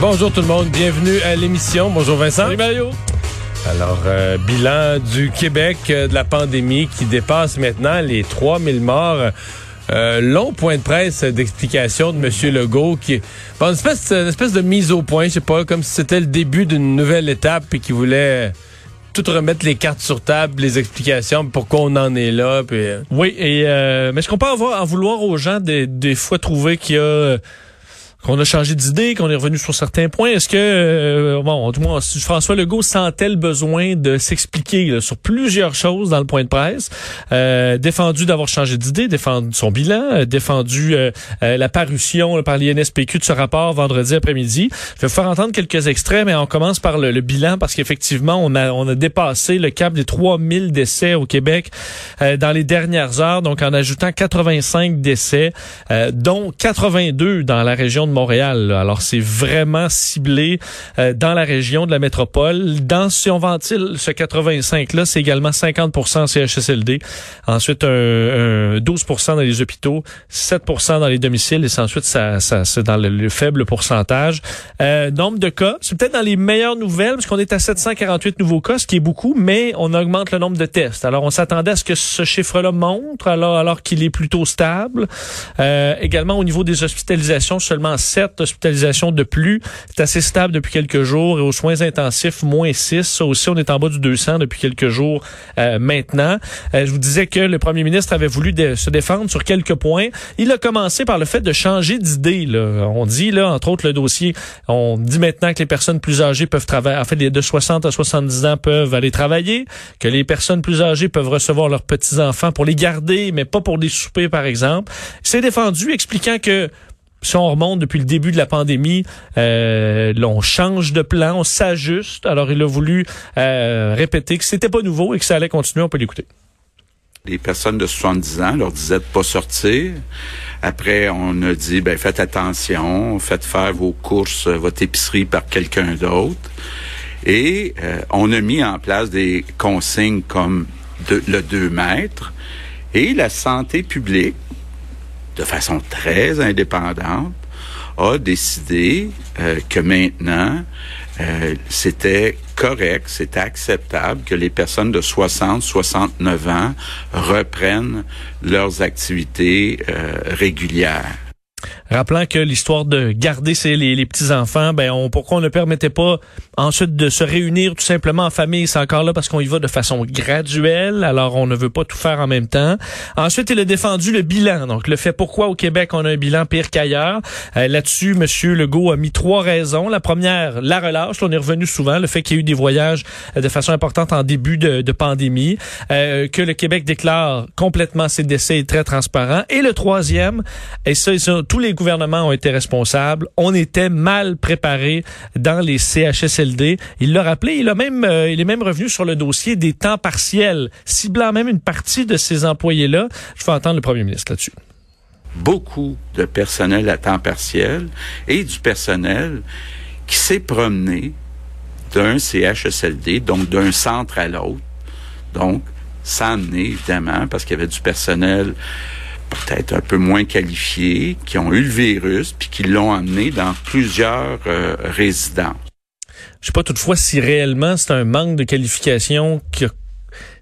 Bonjour tout le monde, bienvenue à l'émission. Bonjour Vincent. Salut Mario. Alors, euh, bilan du Québec euh, de la pandémie qui dépasse maintenant les 3000 morts. Euh, long point de presse d'explication de M. Legault qui bon, une, espèce, une espèce de mise au point, je sais pas, comme si c'était le début d'une nouvelle étape et qui voulait tout remettre les cartes sur table, les explications, pourquoi on en est là. Puis, euh, Oui, et euh, mais je comprends avoir, en vouloir aux gens des, des fois trouver qu'il y a qu'on a changé d'idée, qu'on est revenu sur certains points. Est-ce que, euh, bon, du moins, François Legault sentait le besoin de s'expliquer sur plusieurs choses dans le point de presse, euh, défendu d'avoir changé d'idée, défendu son bilan, euh, défendu euh, euh, la parution par l'INSPQ de ce rapport vendredi après-midi. Je vais vous faire entendre quelques extraits, mais on commence par le, le bilan parce qu'effectivement, on a, on a dépassé le cap des 3000 décès au Québec euh, dans les dernières heures, donc en ajoutant 85 décès, dont 82 dans la région de Montréal. là. Alors, c'est vraiment ciblé euh, dans la région de la métropole. Dans, si on ventile ce 85-là, c'est également 50 en CHSLD. Ensuite, un, un 12 dans les hôpitaux, 7 dans les domiciles, et ensuite, ça, ça, c'est dans le, le faible pourcentage. Euh, nombre de cas, c'est peut-être dans les meilleures nouvelles, parce qu'on est à 748 nouveaux cas, ce qui est beaucoup, mais on augmente le nombre de tests. Alors, on s'attendait à ce que ce chiffre-là montre, alors, alors qu'il est plutôt stable. Euh, également, au niveau des hospitalisations, seulement 7 hospitalisations de plus. C'est assez stable depuis quelques jours. Et aux soins intensifs, moins 6. Ça aussi, on est en bas du 200 depuis quelques jours euh, maintenant. Euh, je vous disais que le premier ministre avait voulu se défendre sur quelques points. Il a commencé par le fait de changer d'idée. On dit, là, entre autres, le dossier, on dit maintenant que les personnes plus âgées peuvent travailler, en fait, les de 60 à 70 ans peuvent aller travailler, que les personnes plus âgées peuvent recevoir leurs petits-enfants pour les garder, mais pas pour des soupers, par exemple. C'est défendu, expliquant que si on remonte depuis le début de la pandémie, euh, on change de plan, on s'ajuste. Alors, il a voulu euh, répéter que c'était pas nouveau et que ça allait continuer. On peut l'écouter. les personnes de 70 ans leur disaient de pas sortir. Après, on a dit, ben, faites attention, faites faire vos courses, euh, votre épicerie par quelqu'un d'autre. Et euh, on a mis en place des consignes comme le 2 mètres. Et la santé publique, de façon très indépendante, a décidé euh, que maintenant, euh, c'était correct, c'était acceptable que les personnes de 60, 69 ans reprennent leurs activités euh, régulières. Rappelant que l'histoire de garder ses, les, les petits-enfants, ben on, pourquoi on ne permettait pas ensuite de se réunir tout simplement en famille, c'est encore là parce qu'on y va de façon graduelle, alors on ne veut pas tout faire en même temps. Ensuite, il a défendu le bilan, donc le fait pourquoi au Québec on a un bilan pire qu'ailleurs. Euh, Là-dessus, Monsieur Legault a mis trois raisons. La première, la relâche, on est revenu souvent, le fait qu'il y a eu des voyages euh, de façon importante en début de, de pandémie, euh, que le Québec déclare complètement ses décès très transparent. Et le troisième, et ça, et ça, tous les gouvernements ont été responsables. On était mal préparés dans les CHSLD. Il l'a rappelé. Il a même, euh, il est même revenu sur le dossier des temps partiels, ciblant même une partie de ces employés-là. Je vais entendre le premier ministre là-dessus. Beaucoup de personnel à temps partiel et du personnel qui s'est promené d'un CHSLD, donc d'un centre à l'autre, donc sans amener, évidemment, parce qu'il y avait du personnel peut-être un peu moins qualifié, qui ont eu le virus, puis qui l'ont amené dans plusieurs euh, résidences. Je sais pas toutefois si réellement c'est un manque de qualification que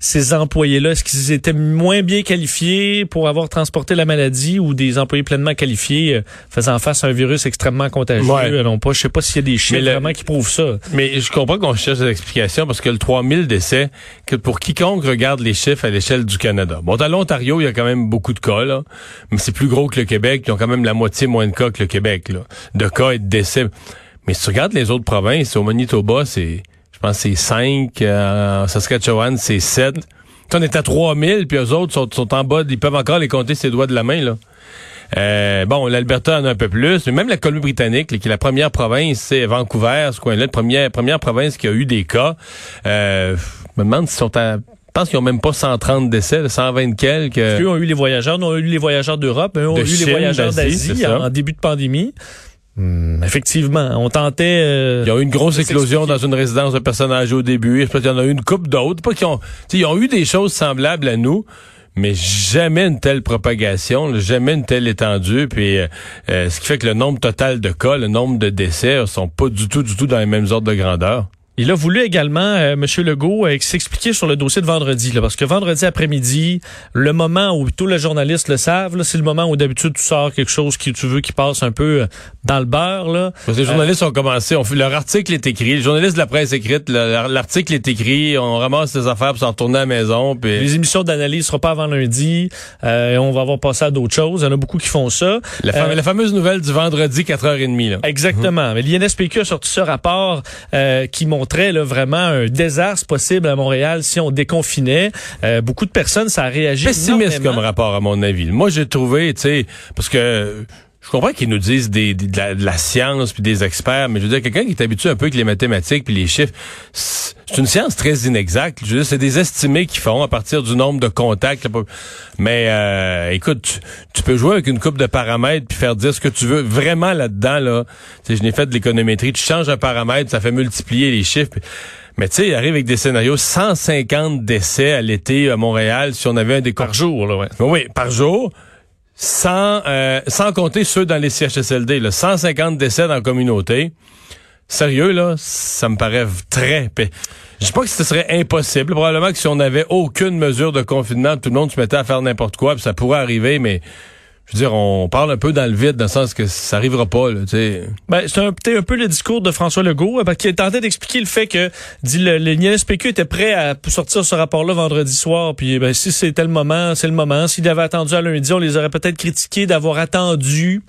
ces employés-là, est-ce qu'ils étaient moins bien qualifiés pour avoir transporté la maladie ou des employés pleinement qualifiés euh, faisant face à un virus extrêmement contagieux? Ouais. euh, Non pas, je sais pas s'il y a des chiffres le- vraiment qui prouvent ça. Mais je comprends qu'on cherche des explications parce que le 3000 décès, que pour quiconque regarde les chiffres à l'échelle du Canada. Bon, dans l'Ontario, il y a quand même beaucoup de cas, là. Mais c'est plus gros que le Québec. Ils ont quand même la moitié moins de cas que le Québec, là. De cas et de décès. Mais si tu regardes les autres provinces, au Manitoba, c'est, pense, c'est 5. en Saskatchewan, c'est 7. on est à 3000, puis eux autres sont, sont en bas, ils peuvent encore les compter ses doigts de la main, là. Euh, bon, l'Alberta en a un peu plus, mais même la Colombie-Britannique, qui est la première province, c'est Vancouver, ce coin-là, la première, première province qui a eu des cas. Euh, je me demande s'ils sont à je pense qu'ils ont même pas 130 décès, 120 quelques. Eux ont eu les voyageurs, nous on a eu les voyageurs d'Europe, eux ont eu les voyageurs d'Asie en, début de pandémie. Hmm, effectivement, on tentait. Euh, il y a eu une grosse éclosion dans une résidence de personnes âgées au début. Qu'il y en a eu une coupe d'autres. Pas qu'ils ont, ils ont eu des choses semblables à nous mais jamais une telle propagation, jamais une telle étendue. Puis euh, euh, ce qui fait que le nombre total de cas, le nombre de décès sont pas du tout, du tout dans les mêmes ordres de grandeur. Il a voulu également, euh, M. Legault, euh, s'expliquer sur le dossier de vendredi, là, parce que vendredi après-midi, le moment où tous les journalistes le savent, c'est le moment où d'habitude tu sors quelque chose que tu veux qui passe un peu euh, dans le beurre. Là. les journalistes ont commencé, on, leur article est écrit, les journalistes de la presse écrite, l'article est écrit, on ramasse ses affaires pour s'en retourner à la maison. Les émissions d'analyse ne seront pas avant lundi, euh, on va avoir passé à d'autres choses. Il y en a beaucoup qui font ça. La, la fameuse nouvelle du vendredi 4h30. Là. Exactement. Mais l'INSPQ a sorti ce rapport qui montre montrait là, vraiment un désastre possible à Montréal si on déconfinait. Euh, beaucoup de personnes, ça a réagi Pessimiste comme rapport, à mon avis. Moi, j'ai trouvé, tu sais, parce que je comprends qu'ils nous disent des, de, la, science puis des experts, mais je veux dire, quelqu'un qui est habitué un peu avec les mathématiques puis les chiffres, c'est une science très inexacte. Je veux dire, c'est des estimés qu'ils font à partir du nombre de contacts. Mais euh, écoute, tu, peux jouer avec une coupe de paramètres puis faire dire ce que tu veux. Vraiment là-dedans, là, je n'ai fait de l'économétrie. Tu changes un paramètre, ça fait multiplier les chiffres. Mais tu sais, il arrive avec des scénarios 150 décès à l'été à Montréal si on avait un des par jour, là, ouais. Oui, par jour sans, euh, sans compter ceux dans les CHSLD, là, 150 décès dans la communauté. Sérieux, là, ça me paraît très... Je pas que ce serait impossible. Probablement que si on n'avait aucune mesure de confinement, tout le monde se mettait à faire n'importe quoi, ça pourrait arriver, mais je veux dire, on parle un peu dans le vide, dans le sens que ça arrivera pas, là, tu sais. Ben, c'est un, un peu le discours de François Legault, euh, qu'il tentait d'expliquer le fait que, dit le, le était prêt à sortir ce rapport-là vendredi soir, puis ben, si c'était le moment, c'est le moment. S'il avait attendu à lundi, on les aurait peut-être critiqués d'avoir attendu.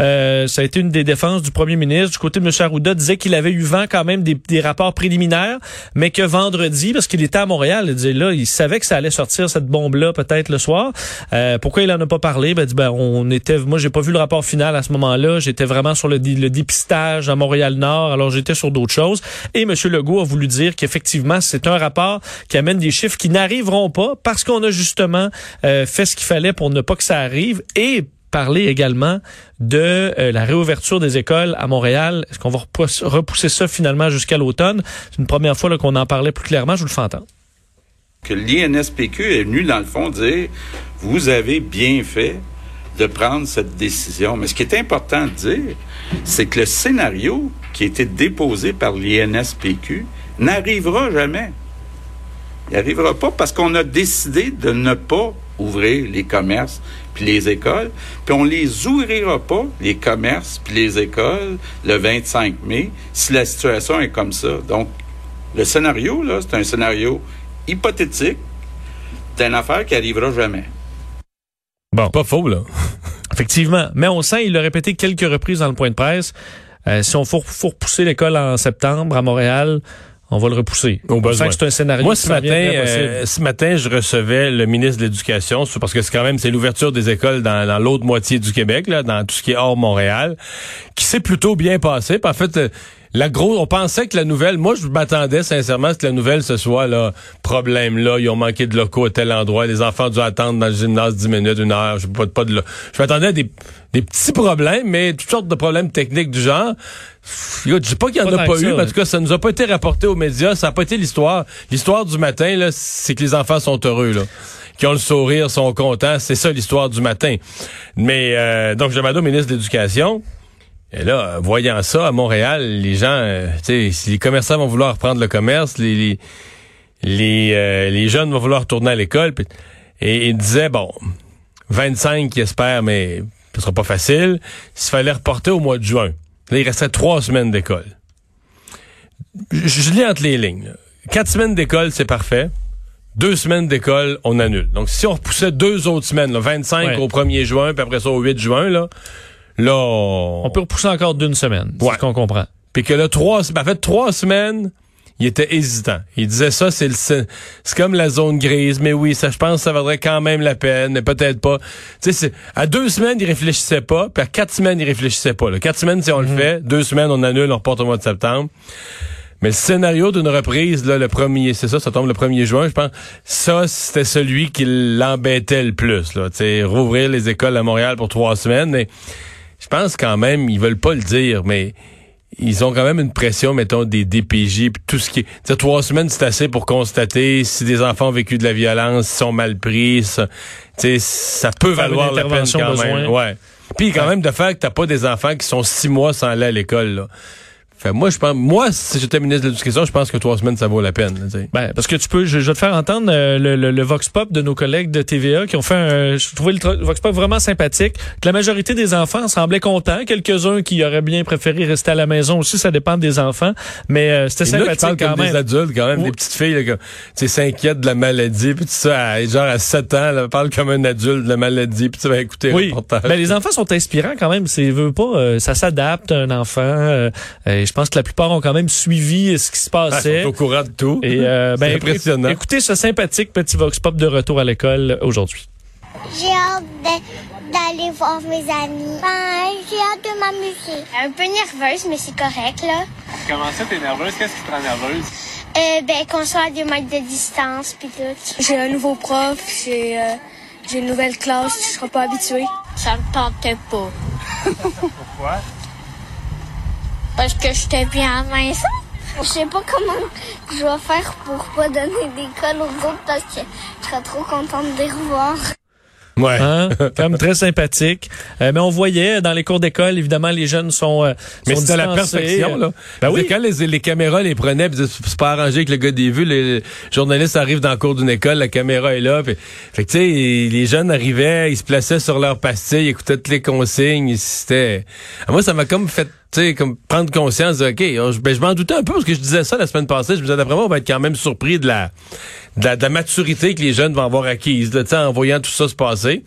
Euh, ça a été une des défenses du premier ministre. Du côté de M. Arruda, disait qu'il avait eu vent quand même des, rapports préliminaires, mais que vendredi, parce qu'il était à Montréal, il disait là, il savait que ça allait sortir cette bombe-là peut-être le soir. Euh, pourquoi il en a pas parlé? Ben, dit, ben, était, moi, j'ai pas vu le rapport final à ce moment-là. J'étais vraiment sur le, le dépistage à Montréal-Nord. Alors, j'étais sur d'autres choses. Et M. Legault a voulu dire qu'effectivement, c'est un rapport qui amène des chiffres qui n'arriveront pas parce qu'on a justement euh, fait ce qu'il fallait pour ne pas que ça arrive et parler également de euh, la réouverture des écoles à Montréal. Est-ce qu'on va repousser ça finalement jusqu'à l'automne? C'est une première fois qu'on en parlait plus clairement. Je vous le fais entendre. Que l'INSPQ est venu, dans le fond, dire, vous avez bien fait de prendre cette décision. Mais ce qui est important de dire, c'est que le scénario qui a été déposé par l'INSPQ n'arrivera jamais. Il n'arrivera pas parce qu'on a décidé de ne pas ouvrir les commerces puis les écoles, puis on les ouvrira pas, les commerces puis les écoles, le 25 mai, si la situation est comme ça. Donc, le scénario, là, c'est un scénario hypothétique d'une affaire qui arrivera jamais. Bon. Pas faux, là. Effectivement. Mais on sent, il l'a répété quelques reprises dans le point de presse, euh, si on faut, faut repousser l'école en septembre à Montréal, on va le repousser. Au besoin. c'est un scénario. Moi, ce matin, euh, ce matin, je recevais le ministre de l'Éducation, parce que c'est quand même c'est l'ouverture des écoles dans, dans l'autre moitié du Québec, là, dans tout ce qui est hors Montréal, qui s'est plutôt bien passé. en fait, euh, la grosse, on pensait que la nouvelle, moi je m'attendais sincèrement à ce que la nouvelle ce soit là, problème là, ils ont manqué de locaux à tel endroit, les enfants dû attendre dans le gymnase 10 minutes, une heure, je pas, pas de Je m'attendais à des, des petits problèmes, mais toutes sortes de problèmes techniques du genre. Je dis pas qu'il y en a pas eu, mais en tout cas, ça nous a pas été rapporté aux médias, ça a pas été l'histoire. L'histoire du matin, là, c'est que les enfants sont heureux, là qui ont le sourire, sont contents. C'est ça l'histoire du matin. Mais euh, donc, je demande au ministre de l'Éducation, et là, voyant ça à Montréal, les gens, euh, tu sais, si les commerçants vont vouloir reprendre le commerce, les les, euh, les, jeunes vont vouloir retourner à l'école. Et il disait, bon, 25 qui espèrent, mais ce sera pas facile. S'il fallait reporter au mois de juin, là, il restait trois semaines d'école. Je, lis entre les lignes. Quatre semaines d'école, c'est parfait. Deux semaines d'école, on annule. Donc, si on repoussait deux autres semaines, là, 25 au 1er juin, puis après ça au 8 juin, là, Là, on, peut repousser encore d'une semaine, c'est ce qu'on comprend. Puis que là, trois, ben, en fait, trois semaines, il était hésitant. Il disait ça, c'est le c'est comme la zone grise, mais oui, ça je pense que ça vaudrait quand même la peine, mais peut-être pas. Tu sais, à deux semaines, il réfléchissait pas, puis à quatre semaines, il réfléchissait pas. Là. Quatre semaines, si on le fait, deux semaines, on annule, on reporte au mois de septembre. Mais le scénario d'une reprise, là, le premier, c'est ça, ça tombe le 1er juin, je pense. Ça, c'était celui qui l'embêtait le plus, là. Tu sais, rouvrir les écoles à Montréal pour trois semaines. Mais je pense quand même, ils veulent pas le dire, mais ils ont quand même une pression, mettons, des DPJ, puis tout ce qui est... trois semaines, c'est assez pour constater si des enfants ont vécu de la violence, s'ils sont mal pris, ça, ça peut valoir la peine quand même. Ouais. Puis quand même de faire que t'as pas des enfants qui sont six mois sans aller à l'école, là moi, je pense, moi, si j'étais ministre de l'Éducation, je pense que trois semaines, ça vaut la peine. Ben, parce que tu peux, je, vais te faire entendre euh, le, le, Vox Pop de nos collègues de TVA qui ont fait un, je trouvais le Vox Pop vraiment sympathique, que la majorité des enfants semblaient contents, quelques-uns qui auraient bien préféré rester à la maison aussi, ça dépend des enfants, mais euh, c'était sympathique quand même. des adultes, quand même, des petites filles, qui s'inquiètent de la maladie, puis tout ça, genre à 7 ans, là, parle comme un adulte de la maladie, puis tu vas écouter oui. le ben, les enfants sont inspirants quand même, c'est veut pas, euh, ça s'adapte un enfant, je pense que la plupart ont quand même suivi ce qui se passait. Ah, au courant de tout. Et euh, ben, impressionnant. Écoutez ce sympathique petit vox pop de retour à l'école aujourd'hui. J'ai hâte d'aller voir mes amis. Ben, j'ai hâte de m'amuser. Un peu nerveuse, mais c'est correct, là. Comment ça, t'es nerveuse? Qu'est-ce qui te rend nerveuse? Euh, ben, qu'on soit à deux mètres de distance, puis tout. J'ai un nouveau prof, j'ai, euh, j'ai une nouvelle classe, je serai pas habituée. Ça me tentait pas. Pourquoi? Parce que j'étais bien maison. Je sais pas comment je vais faire pour pas donner d'école aux autres parce que je serais trop contente de les revoir. Ouais. Hein? Même très sympathique. Euh, mais on voyait dans les cours d'école, évidemment, les jeunes sont. Euh, mais c'était la perfection, là. Ben oui. Quand les, les caméras les prenaient, c'est pas arrangé avec le gars des vues, les journalistes arrivent dans le cours d'une école, la caméra est là. fait que tu sais, les jeunes arrivaient, ils se plaçaient sur leur pastilles, ils écoutaient toutes les consignes. C'était. Moi, ça m'a comme fait sais, comme prendre conscience de, OK, ben, je m'en doutais un peu parce que je disais ça la semaine passée. Je me disais, d'après moi, on va être quand même surpris de la, de la, maturité que les jeunes vont avoir acquise, sais, en voyant tout ça se passer.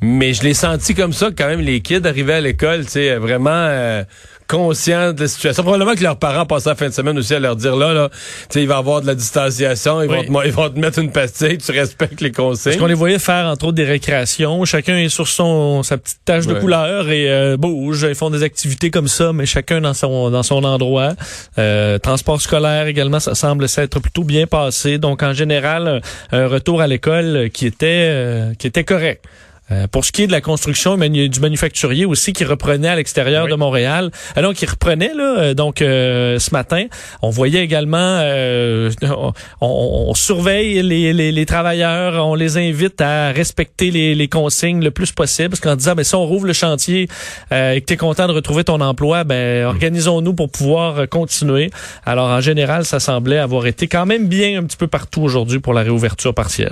Mais je l'ai senti comme ça, quand même, les kids arrivaient à l'école, tu sais, vraiment euh, conscients de la situation. Probablement que leurs parents passaient la fin de semaine aussi à leur dire là, là, tu sais, il va y avoir de la distanciation, ils, vont te, ils vont te mettre une pastille, tu respectes les consignes. Parce qu'on les voyait faire, entre autres, des récréations. Chacun est sur son sa petite tache de couleur et euh, bouge. Ils font des activités comme ça, mais chacun dans son dans son endroit. Euh, transport scolaire également, ça semble s'être plutôt bien passé. Donc, en général, un, retour à l'école qui était euh, qui était correct. Euh, pour ce qui est de la construction du manufacturier aussi qui reprenait à l'extérieur de Montréal, alors euh, qui reprenait là, euh, donc ce matin, on voyait également, on, surveille les, les, travailleurs, on les invite à respecter les, les consignes le plus possible, parce qu'en disant, ben si on rouvre le chantier et que tu es content de retrouver ton emploi, ben organisons-nous pour pouvoir continuer. Alors en général, ça semblait avoir été quand même bien un petit peu partout aujourd'hui pour la réouverture partielle.